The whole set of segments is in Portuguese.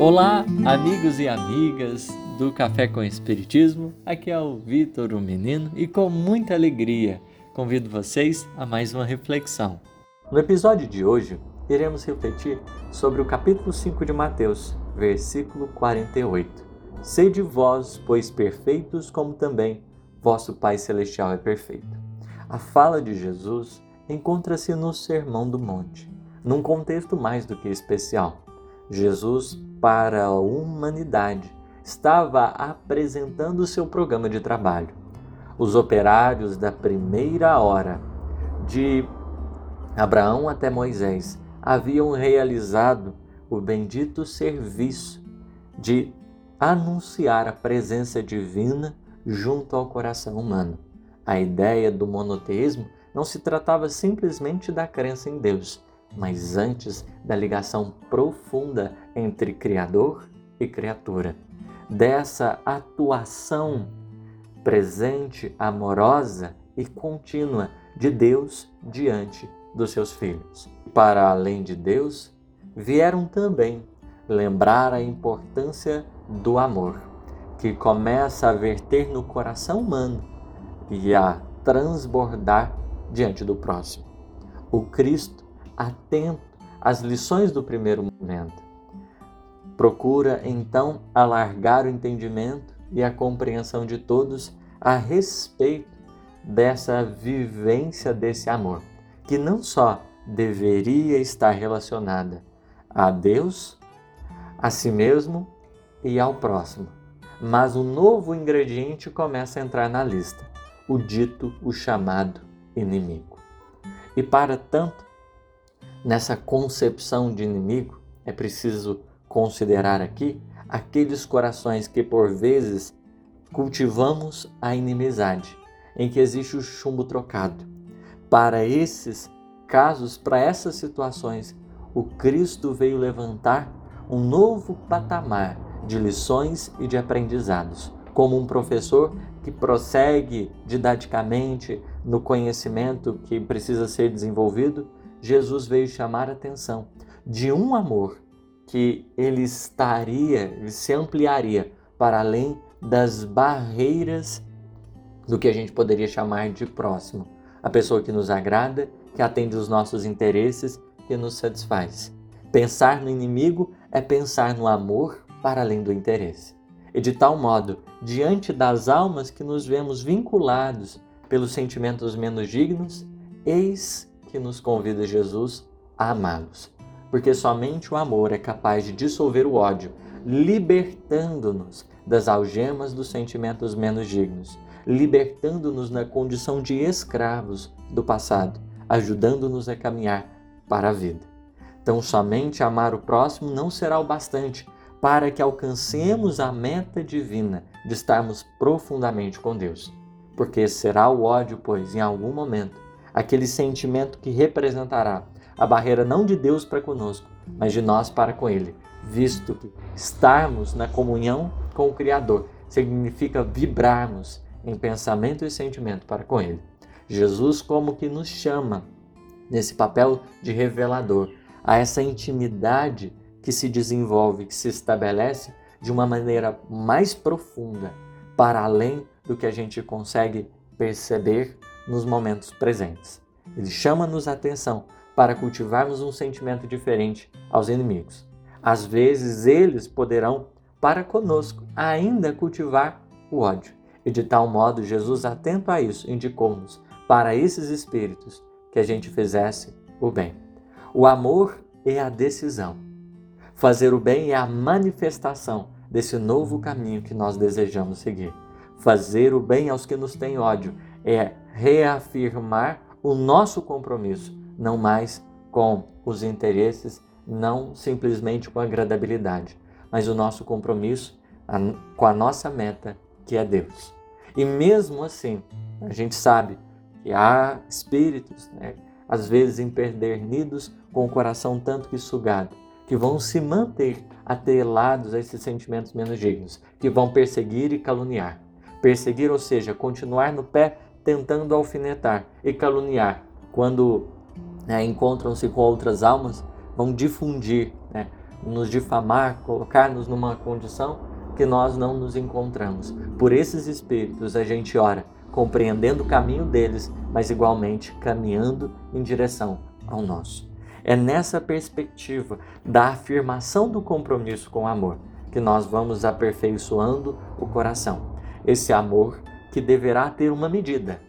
Olá, amigos e amigas do Café com Espiritismo. Aqui é o Vitor, o menino, e com muita alegria convido vocês a mais uma reflexão. No episódio de hoje, iremos refletir sobre o capítulo 5 de Mateus, versículo 48. Sede vós, pois perfeitos, como também vosso Pai Celestial é perfeito. A fala de Jesus encontra-se no Sermão do Monte, num contexto mais do que especial. Jesus, para a humanidade, estava apresentando seu programa de trabalho. Os operários da primeira hora, de Abraão até Moisés, haviam realizado o bendito serviço de anunciar a presença divina junto ao coração humano. A ideia do monoteísmo não se tratava simplesmente da crença em Deus, mas antes da ligação profunda entre Criador e criatura. Dessa atuação presente, amorosa e contínua de Deus diante dos seus filhos. Para além de Deus, vieram também lembrar a importância do amor, que começa a verter no coração humano e a transbordar diante do próximo. O Cristo, atento às lições do primeiro momento, procura então alargar o entendimento e a compreensão de todos a respeito dessa vivência desse amor, que não só deveria estar relacionada a Deus, a si mesmo e ao próximo, mas um novo ingrediente começa a entrar na lista o dito, o chamado inimigo. E para tanto, nessa concepção de inimigo, é preciso considerar aqui aqueles corações que por vezes cultivamos a inimizade, em que existe o chumbo trocado. Para esses casos, para essas situações, o Cristo veio levantar um novo patamar de lições e de aprendizados, como um professor que prossegue didaticamente no conhecimento que precisa ser desenvolvido, Jesus veio chamar a atenção de um amor que ele estaria, ele se ampliaria para além das barreiras do que a gente poderia chamar de próximo. A pessoa que nos agrada, que atende os nossos interesses, que nos satisfaz. Pensar no inimigo é pensar no amor para além do interesse e de tal modo, diante das almas que nos vemos vinculados pelos sentimentos menos dignos, eis que nos convida Jesus a amá-los. Porque somente o amor é capaz de dissolver o ódio, libertando-nos das algemas dos sentimentos menos dignos, libertando-nos na condição de escravos do passado, ajudando-nos a caminhar para a vida. Então, somente amar o próximo não será o bastante para que alcancemos a meta divina de estarmos profundamente com Deus. Porque será o ódio, pois, em algum momento, aquele sentimento que representará a barreira não de Deus para conosco, mas de nós para com Ele, visto que estarmos na comunhão com o Criador significa vibrarmos em pensamento e sentimento para com Ele. Jesus, como que nos chama nesse papel de revelador a essa intimidade que se desenvolve, que se estabelece de uma maneira mais profunda, para além do que a gente consegue perceber nos momentos presentes. Ele chama-nos a atenção para cultivarmos um sentimento diferente aos inimigos. Às vezes, eles poderão, para conosco, ainda cultivar o ódio. E de tal modo, Jesus, atento a isso, indicou-nos para esses espíritos que a gente fizesse o bem. O amor é a decisão Fazer o bem é a manifestação desse novo caminho que nós desejamos seguir. Fazer o bem aos que nos têm ódio é reafirmar o nosso compromisso, não mais com os interesses, não simplesmente com a agradabilidade, mas o nosso compromisso com a nossa meta, que é Deus. E mesmo assim, a gente sabe que há espíritos, né, às vezes empedernidos, com o coração tanto que sugado, que vão se manter atrelados a esses sentimentos menos dignos, que vão perseguir e caluniar. Perseguir, ou seja, continuar no pé tentando alfinetar e caluniar. Quando né, encontram-se com outras almas, vão difundir né, nos difamar, colocar-nos numa condição que nós não nos encontramos. Por esses espíritos a gente ora, compreendendo o caminho deles, mas igualmente caminhando em direção ao nosso. É nessa perspectiva da afirmação do compromisso com o amor que nós vamos aperfeiçoando o coração. Esse amor que deverá ter uma medida,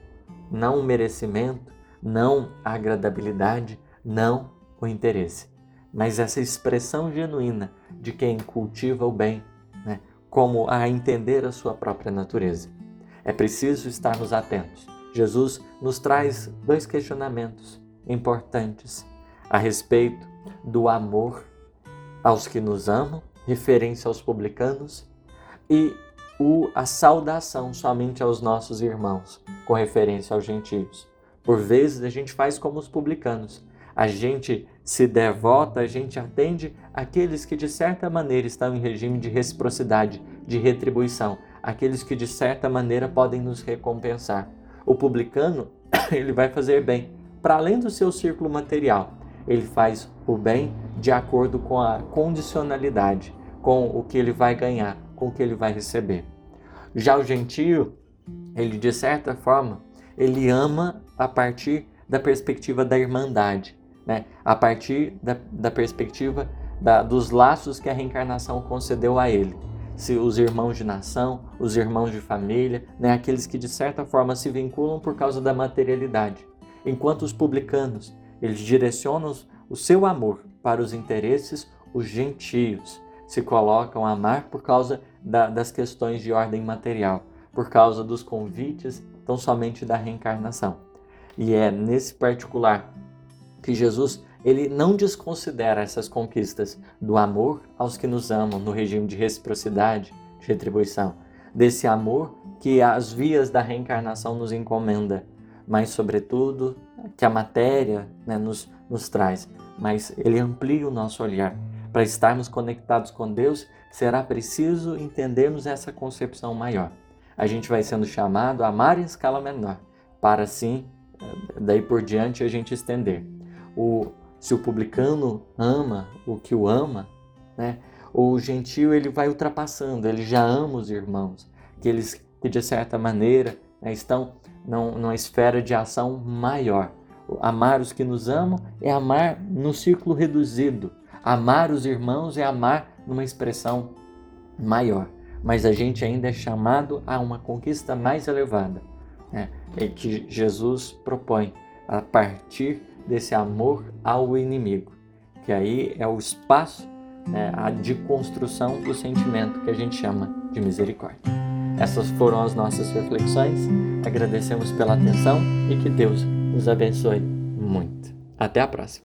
não o merecimento, não a agradabilidade, não o interesse, mas essa expressão genuína de quem cultiva o bem, né, como a entender a sua própria natureza. É preciso estarmos atentos. Jesus nos traz dois questionamentos importantes a respeito do amor aos que nos amam, referência aos publicanos, e o, a saudação somente aos nossos irmãos, com referência aos gentios. Por vezes a gente faz como os publicanos. A gente se devota, a gente atende aqueles que de certa maneira estão em regime de reciprocidade, de retribuição, aqueles que de certa maneira podem nos recompensar. O publicano, ele vai fazer bem, para além do seu círculo material, ele faz o bem de acordo com a condicionalidade, com o que ele vai ganhar, com que ele vai receber. Já o gentio, ele de certa forma, ele ama a partir da perspectiva da irmandade, né? a partir da, da perspectiva da, dos laços que a reencarnação concedeu a ele. Se os irmãos de nação, os irmãos de família, né? aqueles que de certa forma se vinculam por causa da materialidade. Enquanto os publicanos, eles direcionam o seu amor para os interesses, os gentios se colocam a amar por causa da, das questões de ordem material, por causa dos convites, tão somente da reencarnação. E é nesse particular que Jesus ele não desconsidera essas conquistas do amor aos que nos amam no regime de reciprocidade, de retribuição, desse amor que as vias da reencarnação nos encomenda, mas sobretudo que a matéria né, nos, nos traz, mas ele amplia o nosso olhar. Para estarmos conectados com Deus, será preciso entendermos essa concepção maior. A gente vai sendo chamado a amar em escala menor, para assim, daí por diante, a gente estender. O, se o publicano ama o que o ama, né, o gentil ele vai ultrapassando, ele já ama os irmãos, que eles que de certa maneira né, estão numa esfera de ação maior. Amar os que nos amam é amar no círculo reduzido. Amar os irmãos é amar numa expressão maior. Mas a gente ainda é chamado a uma conquista mais elevada, né? é que Jesus propõe a partir desse amor ao inimigo, que aí é o espaço né, de construção do sentimento que a gente chama de misericórdia. Essas foram as nossas reflexões. Agradecemos pela atenção e que Deus nos abençoe muito. Até a próxima.